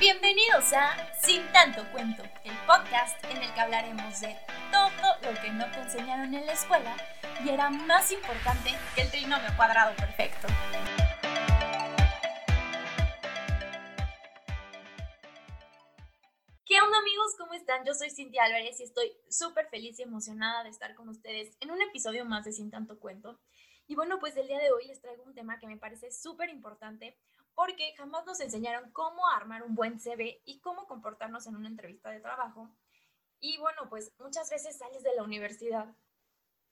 Bienvenidos a Sin tanto cuento, el podcast en el que hablaremos de todo lo que no te enseñaron en la escuela y era más importante que el trinomio cuadrado perfecto. ¿Qué onda amigos? ¿Cómo están? Yo soy Cintia Álvarez y estoy súper feliz y emocionada de estar con ustedes en un episodio más de Sin tanto cuento. Y bueno, pues el día de hoy les traigo un tema que me parece súper importante porque jamás nos enseñaron cómo armar un buen CV y cómo comportarnos en una entrevista de trabajo. Y bueno, pues muchas veces sales de la universidad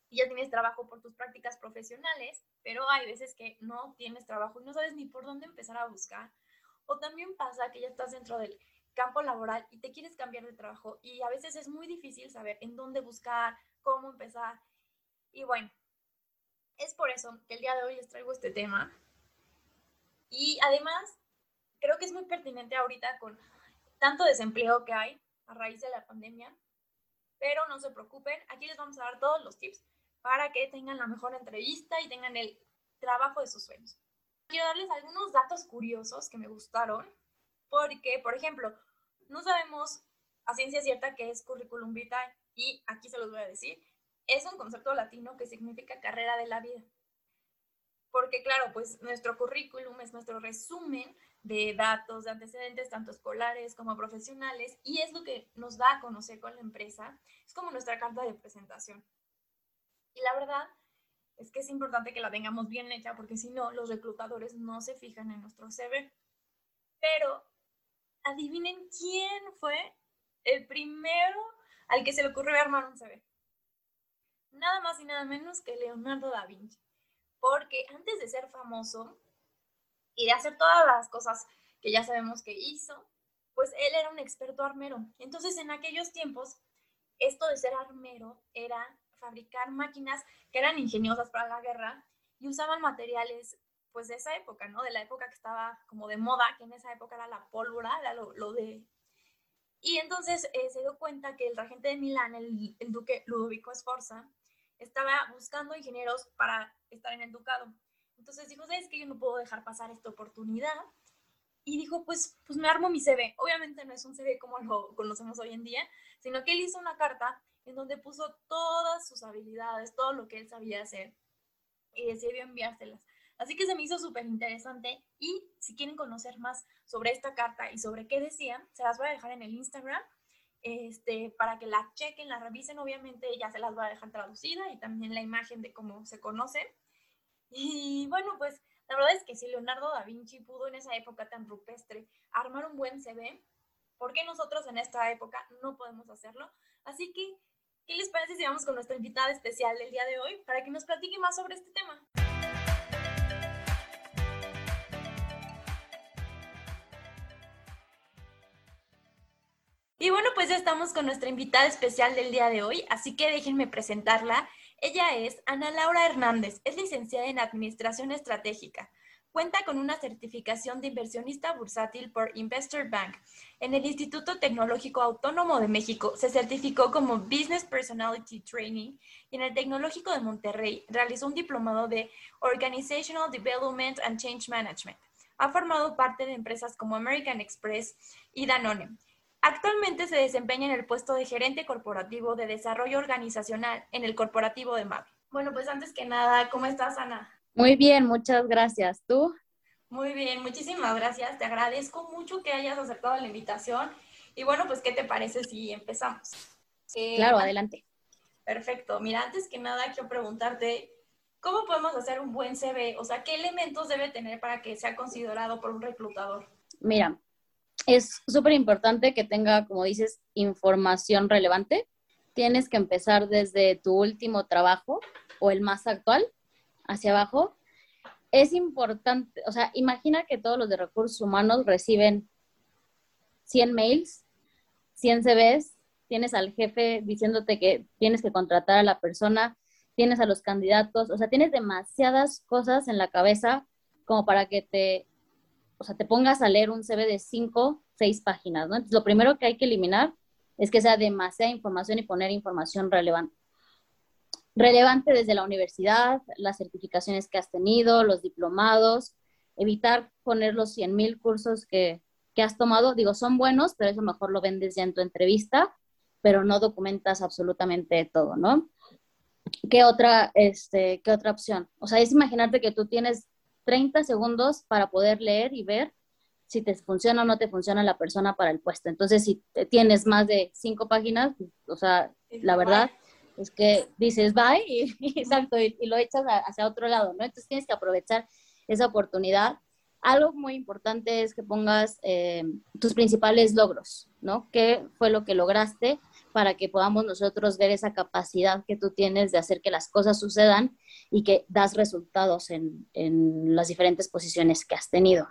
y ya tienes trabajo por tus prácticas profesionales, pero hay veces que no tienes trabajo y no sabes ni por dónde empezar a buscar. O también pasa que ya estás dentro del campo laboral y te quieres cambiar de trabajo y a veces es muy difícil saber en dónde buscar, cómo empezar. Y bueno, es por eso que el día de hoy les traigo este tema. Y además, creo que es muy pertinente ahorita con tanto desempleo que hay a raíz de la pandemia. Pero no se preocupen, aquí les vamos a dar todos los tips para que tengan la mejor entrevista y tengan el trabajo de sus sueños. Quiero darles algunos datos curiosos que me gustaron, porque, por ejemplo, no sabemos a ciencia cierta qué es currículum vitae y aquí se los voy a decir es un concepto latino que significa carrera de la vida. Porque claro, pues nuestro currículum es nuestro resumen de datos, de antecedentes, tanto escolares como profesionales, y es lo que nos da a conocer con la empresa. Es como nuestra carta de presentación. Y la verdad es que es importante que la tengamos bien hecha, porque si no, los reclutadores no se fijan en nuestro CV. Pero adivinen quién fue el primero al que se le ocurrió armar un CV nada más y nada menos que Leonardo da Vinci. Porque antes de ser famoso y de hacer todas las cosas que ya sabemos que hizo, pues él era un experto armero. Entonces, en aquellos tiempos, esto de ser armero era fabricar máquinas que eran ingeniosas para la guerra y usaban materiales pues de esa época, ¿no? De la época que estaba como de moda, que en esa época era la pólvora, lo, de... Y entonces eh, se dio cuenta que el regente de Milán, el, el duque Ludovico Sforza, estaba buscando ingenieros para estar en el ducado. Entonces dijo, ¿sabes que Yo no puedo dejar pasar esta oportunidad. Y dijo, pues, pues me armo mi CV. Obviamente no es un CV como lo conocemos hoy en día, sino que él hizo una carta en donde puso todas sus habilidades, todo lo que él sabía hacer y decidió enviárselas. Así que se me hizo súper interesante y si quieren conocer más sobre esta carta y sobre qué decía, se las voy a dejar en el Instagram este, para que la chequen, la revisen, obviamente ya se las voy a dejar traducida y también la imagen de cómo se conoce. Y bueno, pues la verdad es que si Leonardo da Vinci pudo en esa época tan rupestre armar un buen CV, ¿por qué nosotros en esta época no podemos hacerlo? Así que, ¿qué les parece si vamos con nuestra invitada especial del día de hoy para que nos platique más sobre este tema? Y bueno, pues ya estamos con nuestra invitada especial del día de hoy, así que déjenme presentarla. Ella es Ana Laura Hernández, es licenciada en Administración Estratégica. Cuenta con una certificación de inversionista bursátil por Investor Bank. En el Instituto Tecnológico Autónomo de México se certificó como Business Personality Training y en el Tecnológico de Monterrey realizó un diplomado de Organizational Development and Change Management. Ha formado parte de empresas como American Express y Danone Actualmente se desempeña en el puesto de gerente corporativo de desarrollo organizacional en el corporativo de MAVE. Bueno, pues antes que nada, ¿cómo estás, Ana? Muy bien, muchas gracias. ¿Tú? Muy bien, muchísimas gracias. Te agradezco mucho que hayas aceptado la invitación. Y bueno, pues, ¿qué te parece si empezamos? Eh, claro, adelante. Perfecto. Mira, antes que nada, quiero preguntarte, ¿cómo podemos hacer un buen CV? O sea, ¿qué elementos debe tener para que sea considerado por un reclutador? Mira, es súper importante que tenga, como dices, información relevante. Tienes que empezar desde tu último trabajo o el más actual hacia abajo. Es importante, o sea, imagina que todos los de recursos humanos reciben 100 mails, 100 CVs, tienes al jefe diciéndote que tienes que contratar a la persona, tienes a los candidatos, o sea, tienes demasiadas cosas en la cabeza como para que te o sea, te pongas a leer un CV de cinco, seis páginas, ¿no? Entonces, lo primero que hay que eliminar es que sea demasiada información y poner información relevante. Relevante desde la universidad, las certificaciones que has tenido, los diplomados, evitar poner los 100 mil cursos que, que has tomado, digo, son buenos, pero eso mejor lo vendes ya en tu entrevista, pero no documentas absolutamente todo, ¿no? ¿Qué otra, este, ¿Qué otra opción? O sea, es imaginarte que tú tienes 30 segundos para poder leer y ver si te funciona o no te funciona la persona para el puesto. Entonces, si tienes más de cinco páginas, o sea, la verdad es que dices bye y, y, lo echas hacia otro lado, ¿no? Entonces tienes que aprovechar esa oportunidad. Algo muy importante es que pongas eh, tus principales logros, ¿no? ¿Qué fue lo que lograste para que podamos nosotros ver esa capacidad que tú tienes de hacer que las cosas sucedan y que das resultados en, en las diferentes posiciones que has tenido?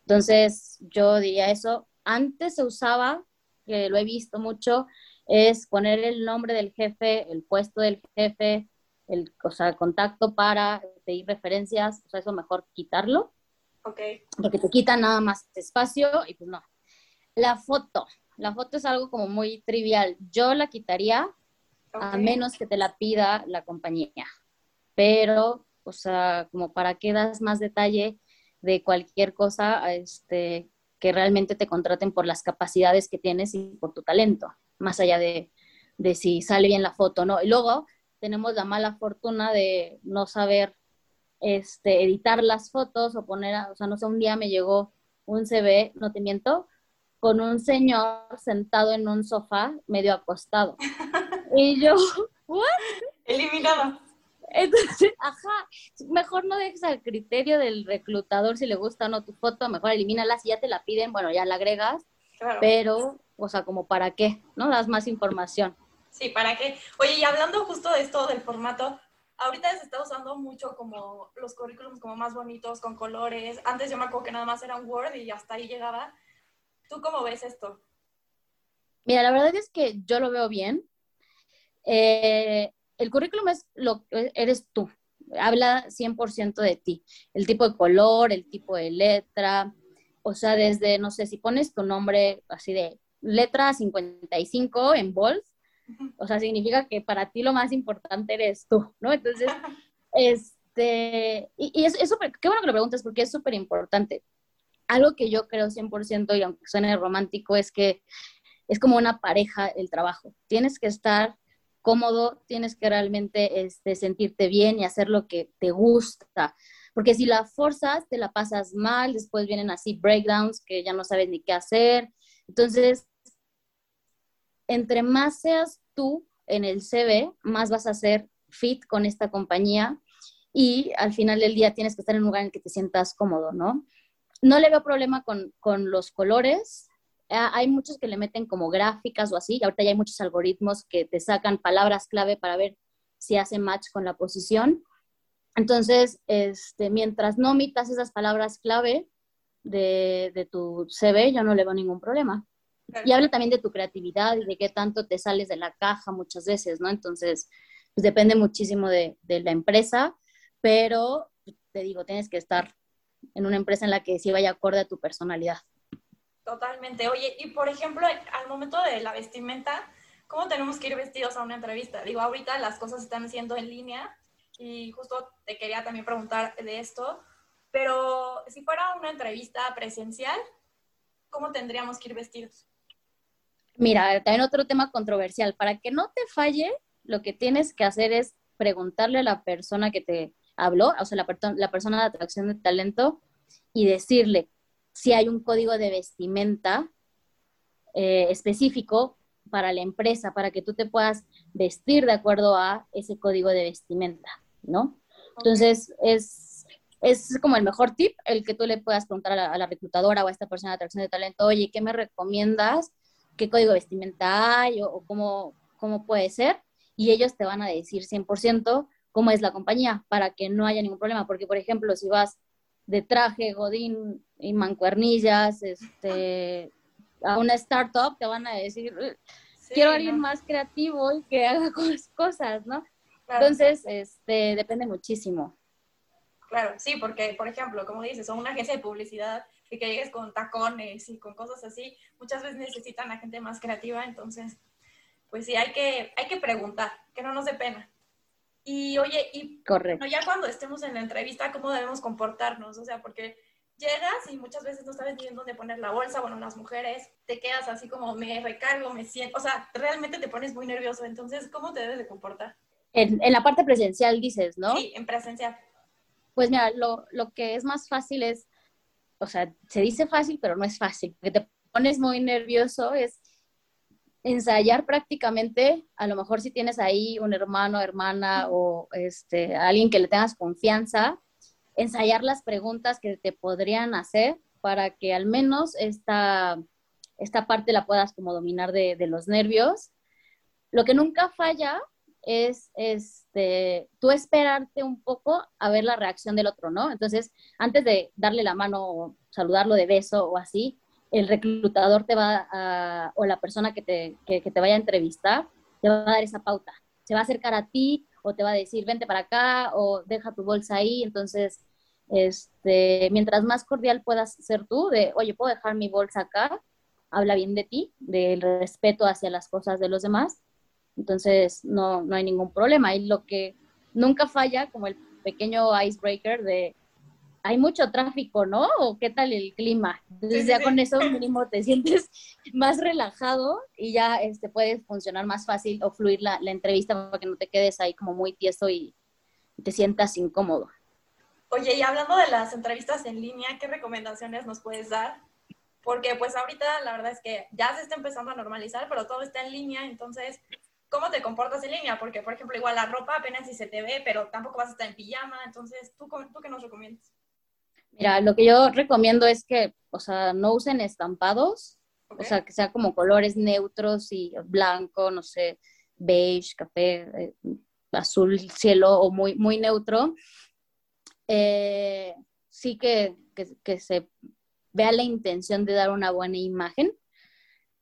Entonces, yo diría eso. Antes se usaba, que lo he visto mucho, es poner el nombre del jefe, el puesto del jefe, el, o sea, contacto para pedir referencias, o sea, eso mejor quitarlo. Ok. Porque te quita nada más espacio y pues no. La foto, la foto es algo como muy trivial. Yo la quitaría a menos que te la pida la compañía. Pero, o sea, como para que das más detalle de cualquier cosa, este, que realmente te contraten por las capacidades que tienes y por tu talento, más allá de, de si sale bien la foto, ¿no? Y luego tenemos la mala fortuna de no saber este, editar las fotos o poner, o sea, no sé, un día me llegó un CV, no te miento, con un señor sentado en un sofá medio acostado. y yo, ¿what? Eliminado. Entonces, ajá, mejor no dejes al criterio del reclutador si le gusta o no tu foto, mejor elimínala, si ya te la piden, bueno, ya la agregas, pero, o sea, como para qué, ¿no? Das más información. Sí, ¿para qué? Oye, y hablando justo de esto del formato, ahorita se está usando mucho como los currículums como más bonitos, con colores. Antes yo me acuerdo que nada más era un Word y hasta ahí llegaba. ¿Tú cómo ves esto? Mira, la verdad es que yo lo veo bien. Eh, el currículum es lo que eres tú, habla 100% de ti, el tipo de color, el tipo de letra, o sea, desde, no sé, si pones tu nombre así de letra 55 en bold, o sea, significa que para ti lo más importante eres tú, ¿no? Entonces, este, y, es, súper, qué bueno que lo preguntas porque es súper importante. Algo que yo creo 100% y aunque suene romántico es que es como una pareja el trabajo. Tienes que estar cómodo, tienes que realmente este, sentirte bien y hacer lo que te gusta. Porque si la forzas, te la pasas mal, después vienen así breakdowns que ya no sabes ni qué hacer. Entonces, entre más seas tú en el CV, más vas a ser fit con esta compañía y al final del día tienes que estar en un lugar en el que te sientas cómodo, ¿no? No le veo problema con, con los colores, Ah, hay muchos que le meten como gráficas o así, y ahorita ya hay muchos algoritmos que te sacan palabras clave para ver si hace match con la posición. Entonces, este, mientras no omitas esas palabras clave de, de tu CV, yo no le veo ningún problema. Y habla también de tu creatividad y de qué tanto te sales de la caja muchas veces, ¿no? Entonces, pues depende muchísimo de, de la empresa, pero te digo, tienes que estar en una empresa en la que sí vaya acorde a tu personalidad. Totalmente. Oye, y por ejemplo, al momento de la vestimenta, ¿cómo tenemos que ir vestidos a una entrevista? Digo, ahorita las cosas se están haciendo en línea y justo te quería también preguntar de esto, pero si fuera una entrevista presencial, ¿cómo tendríamos que ir vestidos? Mira, también otro tema controversial. Para que no te falle, lo que tienes que hacer es preguntarle a la persona que te habló, o sea, la, la persona de atracción de talento, y decirle, si hay un código de vestimenta eh, específico para la empresa, para que tú te puedas vestir de acuerdo a ese código de vestimenta, ¿no? Entonces, es, es como el mejor tip, el que tú le puedas preguntar a la, reclutadora o a esta persona de atracción de talento, oye, ¿qué me recomiendas? ¿Qué código de vestimenta hay? O, cómo, cómo puede ser? Y ellos te van a decir 100% cómo es la compañía para que no haya ningún problema. Porque, por ejemplo, si vas de traje, godín y mancuernillas, este, a una startup, te van a decir, quiero alguien más creativo y que haga cosas, ¿no? Entonces, este, depende muchísimo. Claro, sí, porque, por ejemplo, como dices, son una agencia de publicidad y que llegues con tacones y con cosas así, muchas veces necesitan a gente más creativa, entonces, pues sí, hay que, hay que preguntar, que no nos dé pena. Y oye, y Correcto. ya cuando estemos en la entrevista, ¿cómo debemos comportarnos? O sea, porque llegas y muchas veces no sabes ni en dónde poner la bolsa, bueno, las mujeres, te quedas así como me recargo, me siento, o sea, realmente te pones muy nervioso, entonces, ¿cómo te debes de comportar? En, en la parte presencial dices, ¿no? Sí, en presencial. Pues mira, lo, lo que es más fácil es, o sea, se dice fácil, pero no es fácil, porque te pones muy nervioso, es ensayar prácticamente, a lo mejor si tienes ahí un hermano, hermana o este, alguien que le tengas confianza, ensayar las preguntas que te podrían hacer para que al menos esta, esta parte la puedas como dominar de los nervios. Lo que nunca falla es este, tú esperarte un poco a ver la reacción del otro, ¿no? Entonces, antes de darle la mano o saludarlo de beso o así, el reclutador te va a, o la persona que te, que, te vaya a entrevistar, te va a dar esa pauta. Se va a acercar a ti o te va a decir, vente para acá o deja tu bolsa ahí. Entonces, este, mientras más cordial puedas ser tú, de, oye, puedo dejar mi bolsa acá, habla bien de ti, del respeto hacia las cosas de los demás. Entonces, no, no hay ningún problema. Y lo que nunca falla, como el pequeño icebreaker de, hay mucho tráfico, ¿no? ¿O qué tal el clima? Entonces, ya con eso mínimo te sientes más relajado y ya este, puede funcionar más fácil o fluir la, la entrevista para que no te quedes ahí como muy tieso y te sientas incómodo. Oye, y hablando de las entrevistas en línea, ¿qué recomendaciones nos puedes dar? Porque pues ahorita la verdad es que ya se está empezando a normalizar, pero todo está en línea, entonces, ¿cómo te comportas en línea? Porque, por ejemplo, igual la ropa apenas si se te ve, pero tampoco vas a estar en pijama, entonces, ¿tú, tú qué nos recomiendas? Mira, lo que yo recomiendo es que, o sea, no usen estampados, okay. o sea, que sea como colores neutros y blanco, no sé, beige, café, eh, azul, cielo o muy, muy neutro eh, sí que, que, que, se vea la intención de dar una buena imagen,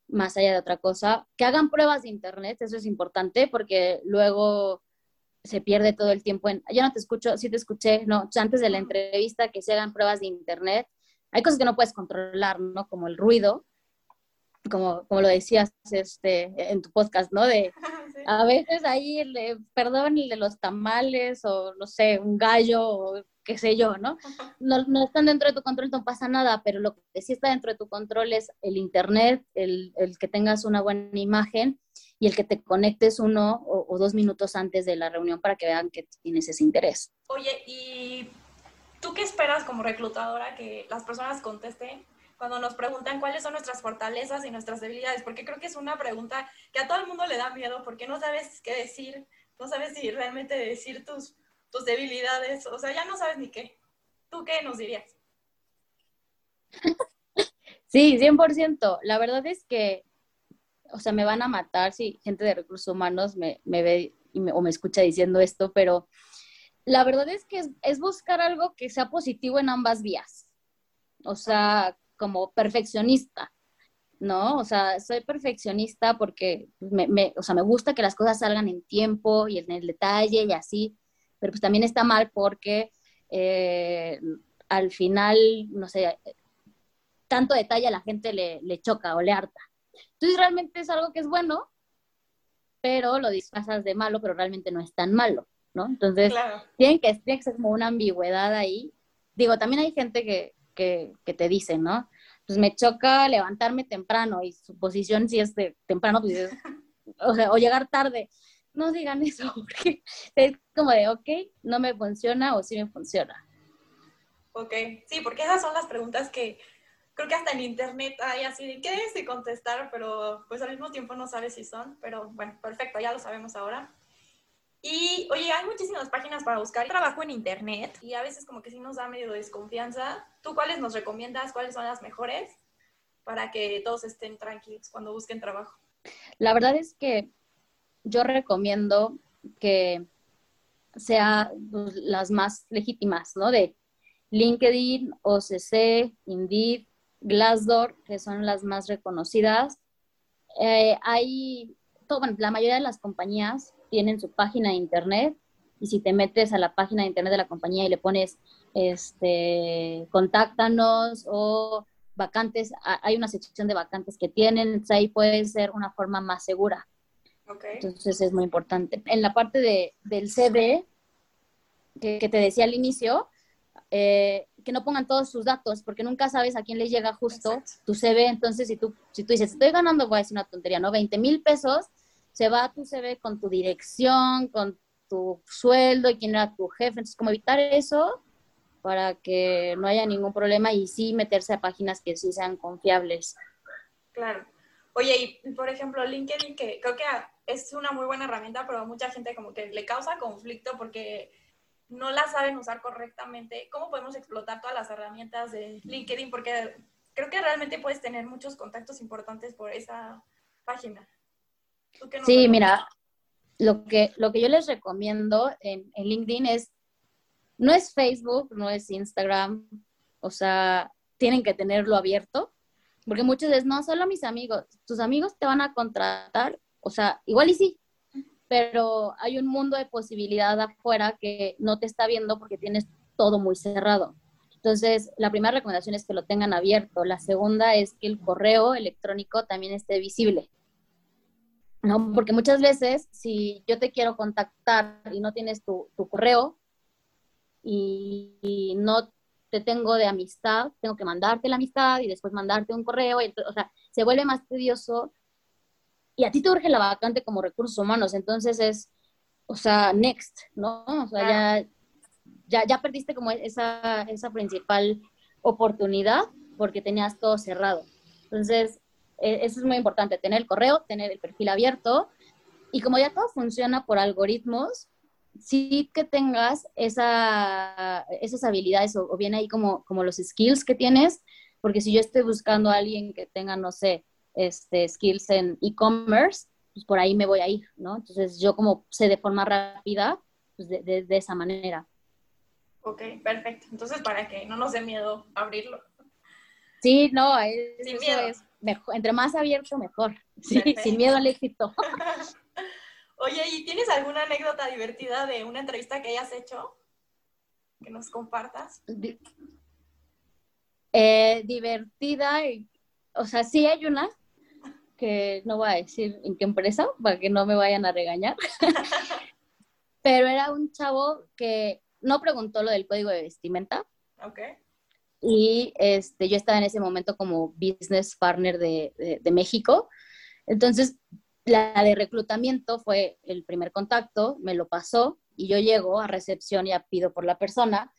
más allá de otra cosa. Que hagan pruebas de internet, eso es importante, porque luego se pierde todo el tiempo en, yo no te escucho, sí te escuché, no, antes de la entrevista, que se hagan pruebas de internet. Hay cosas que no puedes controlar, ¿no? Como el ruido, como, como lo decías este, en tu podcast, ¿no? De a veces ahí, el de, perdón, el de los tamales o no sé, un gallo o qué sé yo, ¿no? ¿no? No están dentro de tu control, no pasa nada, pero lo que sí está dentro de tu control es el internet, el, el que tengas una buena imagen y el que te conectes uno o, o, dos minutos antes de la reunión para que vean que tienes ese interés. Oye, ¿y tú qué esperas como reclutadora que las personas contesten cuando nos preguntan cuáles son nuestras fortalezas y nuestras debilidades? Porque creo que es una pregunta que a todo el mundo le da miedo porque no sabes qué decir, no sabes si realmente decir tus tus debilidades, o sea, ya no sabes ni qué. ¿Tú qué nos dirías? Sí, 100%. La verdad es que, o sea, me van a matar si gente de recursos humanos me, me ve y me, o me escucha diciendo esto, pero la verdad es que es, es, buscar algo que sea positivo en ambas vías. O sea, como perfeccionista, ¿no? O sea, soy perfeccionista porque me, me, o sea, me gusta que las cosas salgan en tiempo y en el detalle y así, pero pues también está mal porque eh, al final, no sé, tanto detalle a la gente le, le, choca o le harta. Entonces realmente es algo que es bueno, pero lo disfrazas de malo, pero realmente no es tan malo, ¿no? Entonces claro. tiene, que, tiene que ser como una ambigüedad ahí. Digo, también hay gente que, que, que te dice, ¿no? Pues me choca levantarme temprano y su posición si es de temprano, pues o, sea, o llegar tarde no digan eso, porque es como de, ok, no me funciona o sí me funciona. Ok, sí, porque esas son las preguntas que creo que hasta en internet hay así de qué es y contestar, pero pues al mismo tiempo no sabes si son, pero bueno, perfecto, ya lo sabemos ahora. Y oye, hay muchísimas páginas para buscar trabajo en internet y a veces como que sí nos da medio desconfianza. ¿Tú cuáles nos recomiendas? ¿Cuáles son las mejores para que todos estén tranquilos cuando busquen trabajo? La verdad es que yo recomiendo que sea pues, las más legítimas, ¿no? De LinkedIn, OCC, Indeed, Glassdoor, que son las más reconocidas. Eh, hay, todo, bueno, la mayoría de las compañías tienen su página de internet y si te metes a la página de internet de la compañía y le pones, este, contáctanos o vacantes, hay una sección de vacantes que tienen, ahí puede ser una forma más segura. Okay. Entonces es muy importante. En la parte de, del CD, que, que, te decía al inicio, eh, que no pongan todos sus datos, porque nunca sabes a quién le llega justo tu CV. Entonces, si tú, si tú dices, estoy ganando, voy a decir una tontería, ¿no? 20 mil pesos, se va a tu CV con tu dirección, con tu sueldo y quién era tu jefe. Entonces, como evitar eso para que no haya ningún problema y sí meterse a páginas que sí sean confiables. Claro. Oye, y por ejemplo, LinkedIn, que creo que es una muy buena herramienta, pero a mucha gente como que le causa conflicto porque no la saben usar correctamente. ¿Cómo podemos explotar todas las herramientas de LinkedIn? Porque creo que realmente puedes tener muchos contactos importantes por esa página. sí, mira, lo que, lo que yo les recomiendo en, en LinkedIn es, no es Facebook, no es Instagram, o sea, tienen que tenerlo abierto, porque muchas veces, no, solo mis amigos, tus amigos te van a contratar, o sea, igual y sí, pero hay un mundo de posibilidad afuera que no te está viendo porque tienes todo muy cerrado. Entonces, la primera recomendación es que lo tengan abierto. La segunda es que el correo electrónico también esté visible. ¿no? Porque muchas veces, si yo te quiero contactar y no tienes tu, correo y, no te tengo de amistad, tengo que mandarte la amistad y después mandarte un correo, o sea, se vuelve más tedioso y a ti te urge la vacante como recursos humanos, entonces es, o sea, next, ¿no? O sea, ya, ya, perdiste como esa, esa principal oportunidad porque tenías todo cerrado. Entonces, e, eso es muy importante, tener el correo, tener el perfil abierto y como ya todo funciona por algoritmos, sí que tengas esa, esas habilidades o, o, bien ahí como, como los skills que tienes, porque si yo estoy buscando a alguien que tenga, no sé, este, skills en e-commerce, pues por ahí me voy a ir, ¿no? Entonces yo como sé de forma rápida, pues de, de, esa manera. Ok, perfecto. Entonces para que no nos dé miedo abrirlo. Sí, no, es mejor, entre más abierto, mejor. Sí, sin miedo al éxito. Oye, ¿y tienes alguna anécdota divertida de una entrevista que hayas hecho? Que nos compartas. Eh, divertida, o sea, sí hay una, que no voy a decir en qué empresa para que no me vayan a regañar, pero era un chavo que no preguntó lo del código de vestimenta. Ok. Y este, yo estaba en ese momento como business partner de, de, México. Entonces, la de reclutamiento fue el primer contacto, me lo pasó y yo llego a recepción y pido por la persona.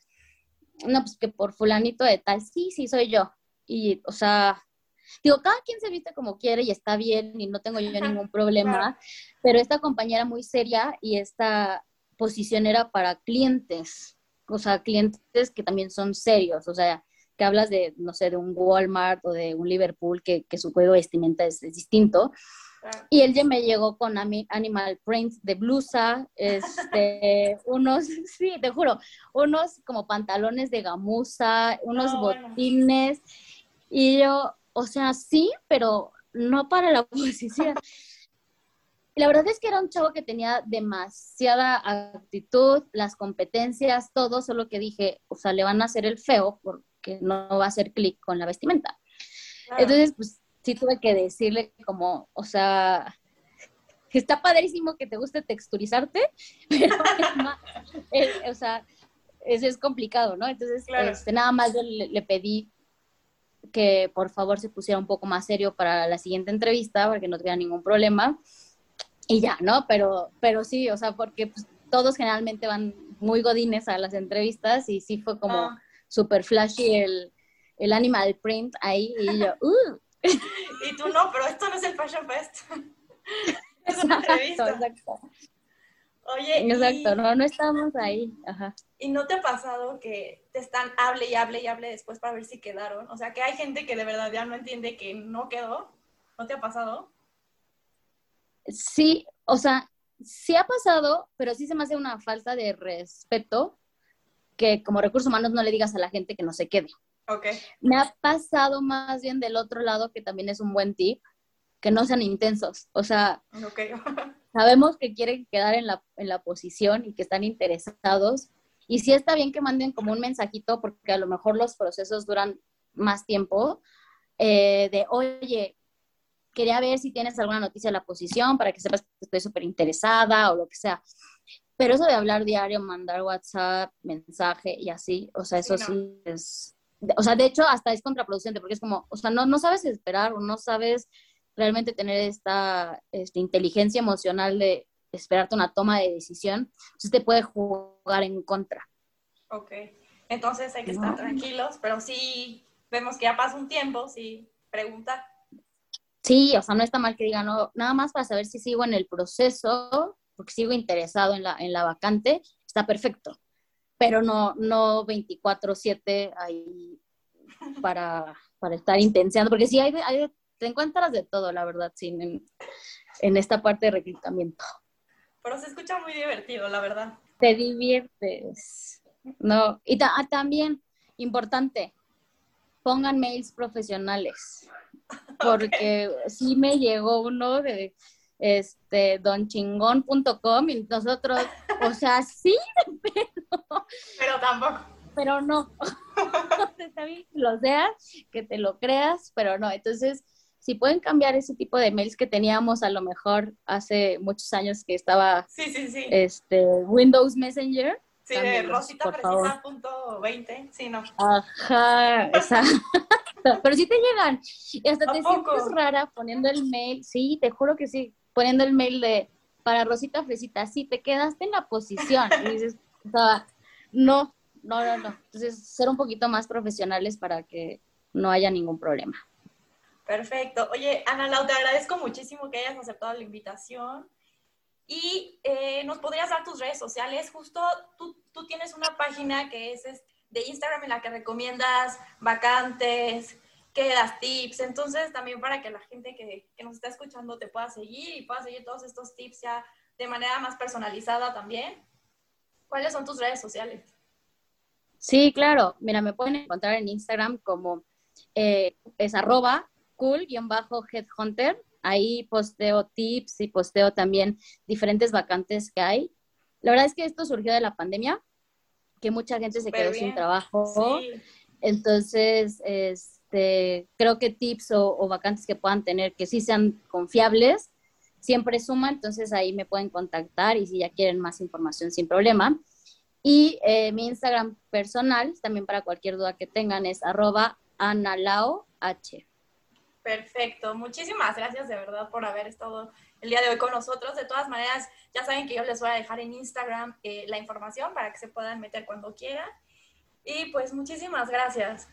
No, pues que por fulanito de tal, sí, sí, soy yo. Y, o sea, Digo, cada quien se viste como quiere y está bien y no tengo yo ningún problema, pero esta compañera muy seria y esta posición era para clientes, o sea, clientes que también son serios, o sea, que hablas de, no sé, de un Walmart o de un Liverpool, que, que su juego de vestimenta es, distinto. Y él ya me llegó con animal print de blusa, este, unos, sí, te juro, unos como pantalones de gamuza, unos botines. Y yo, o sea, sí, pero no para la posición. la verdad es que era un chavo que tenía demasiada actitud, las competencias, todo, solo que dije, o sea, le van a hacer el feo porque no va a hacer clic con la vestimenta. Entonces, pues sí tuve que decirle como, o sea, que está padrísimo que te guste texturizarte, pero o sea, eso es complicado, ¿no? Entonces, este, nada más yo le pedí que por favor se pusiera un poco más serio para la siguiente entrevista, para que no tuviera ningún problema. Y ya, ¿no? Pero, pero sí, o sea, porque pues, todos generalmente van muy godines a las entrevistas y sí fue como ah. súper flashy el, el animal print ahí y yo, uh. Y tú no, pero esto no es el Fashion Fest. es una entrevista. Exacto. Oye, exacto, no, no estamos ahí. Ajá. ¿Y no te ha pasado que te están hable y hable y hable después para ver si quedaron? O sea, que hay gente que de verdad ya no entiende que no quedó. ¿No te ha pasado? Sí, o sea, sí ha pasado, pero sí se me hace una falta de respeto que como recursos humanos no le digas a la gente que no se quede. Okay. Me ha pasado más bien del otro lado, que también es un buen tip, que no sean intensos. O sea, okay. sabemos que quieren quedar en la, en la posición y que están interesados. Y sí está bien que manden como un mensajito, porque a lo mejor los procesos duran más tiempo, eh, de, oye, quería ver si tienes alguna noticia de la posición para que sepas que estoy súper interesada o lo que sea. Pero eso de hablar diario, mandar WhatsApp, mensaje y así, o sea, eso sí, es, o sea, de hecho hasta es contraproducente porque es como, o sea, no, no sabes esperar o no sabes realmente tener esta, esta inteligencia emocional de esperarte una toma de decisión, entonces te puede jugar en contra. Ok, entonces hay que estar tranquilos, pero sí vemos que ya pasa un tiempo, sí, preguntar. Sí, o sea, no está mal que digan, no, nada más para saber si sigo en el proceso, porque sigo interesado en la, en la vacante, está perfecto. Pero no, no 24-7 ahí para, para estar intenseando, porque sí, hay, hay, te encuentras de todo, la verdad, sin en, en esta parte de reclutamiento. Pero se escucha muy divertido, la verdad. Te diviertes. No, y ah, también, importante, pongan mails profesionales. Porque sí me llegó uno de este, donchingón.com y nosotros, o sea, sí, pero... Pero tampoco. Pero no. Está bien lo seas, que te lo creas, pero no. Entonces, si pueden cambiar ese tipo de mails que teníamos a lo mejor hace muchos años que estaba sí, sí, sí. Este, Windows Messenger. Sí, de rositaprecisa.20, sí, no. Ajá, exacto. Pero sí te llegan. Y hasta te sientes rara poniendo el mail. Sí, te juro que sí poniendo el mail de para Rosita Fresita, sí, te quedaste en la posición. Y dices, no, no, no, no. Entonces, ser un poquito más profesionales para que no haya ningún problema. Perfecto. Oye, Ana Lau, te agradezco muchísimo que hayas aceptado la invitación. Y eh, nos podrías dar tus redes sociales. Justo tú, tú tienes una página que es de Instagram en la que recomiendas vacantes, que das tips. Entonces, también para que la gente que, que, nos está escuchando te pueda seguir y pueda seguir todos estos tips ya de manera más personalizada también. ¿Cuáles son tus redes sociales? Sí, claro. Mira, me pueden encontrar en Instagram como eh, es arroba cool-headhunter. Ahí posteo tips y posteo también diferentes vacantes que hay. La verdad es que esto surgió de la pandemia, que mucha gente se quedó sin trabajo. Entonces, es, este, creo que tips o, vacantes que puedan tener que sí sean confiables, siempre suma, entonces ahí me pueden contactar y si ya quieren más información sin problema. Y eh, mi Instagram personal, también para cualquier duda que tengan, es arroba analaoh. Perfecto, muchísimas gracias de verdad por haber estado el día de hoy con nosotros. De todas maneras, ya saben que yo les voy a dejar en Instagram eh, la información para que se puedan meter cuando quieran. Y pues muchísimas gracias.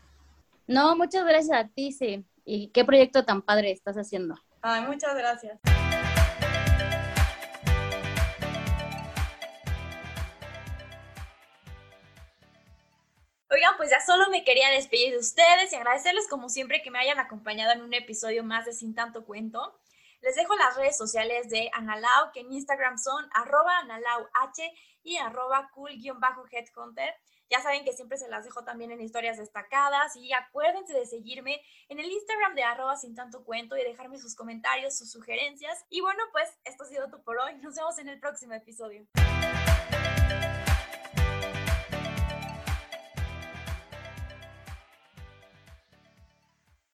No, muchas gracias a ti, sí. ¿Y qué proyecto tan padre estás haciendo? Ay, muchas gracias. Oigan, pues ya solo me quería despedir de ustedes y agradecerles como siempre que me hayan acompañado en un episodio más de Sin Tanto Cuento. Les dejo las redes sociales de Analao, que en Instagram son arroba analauh y arroba cool-headhunter. Ya saben que siempre se las dejo también en historias destacadas y acuérdense de seguirme en el Instagram de arroba sin tanto cuento y dejarme sus comentarios, sus sugerencias. Y bueno, pues esto ha sido todo por hoy. Nos vemos en el próximo episodio.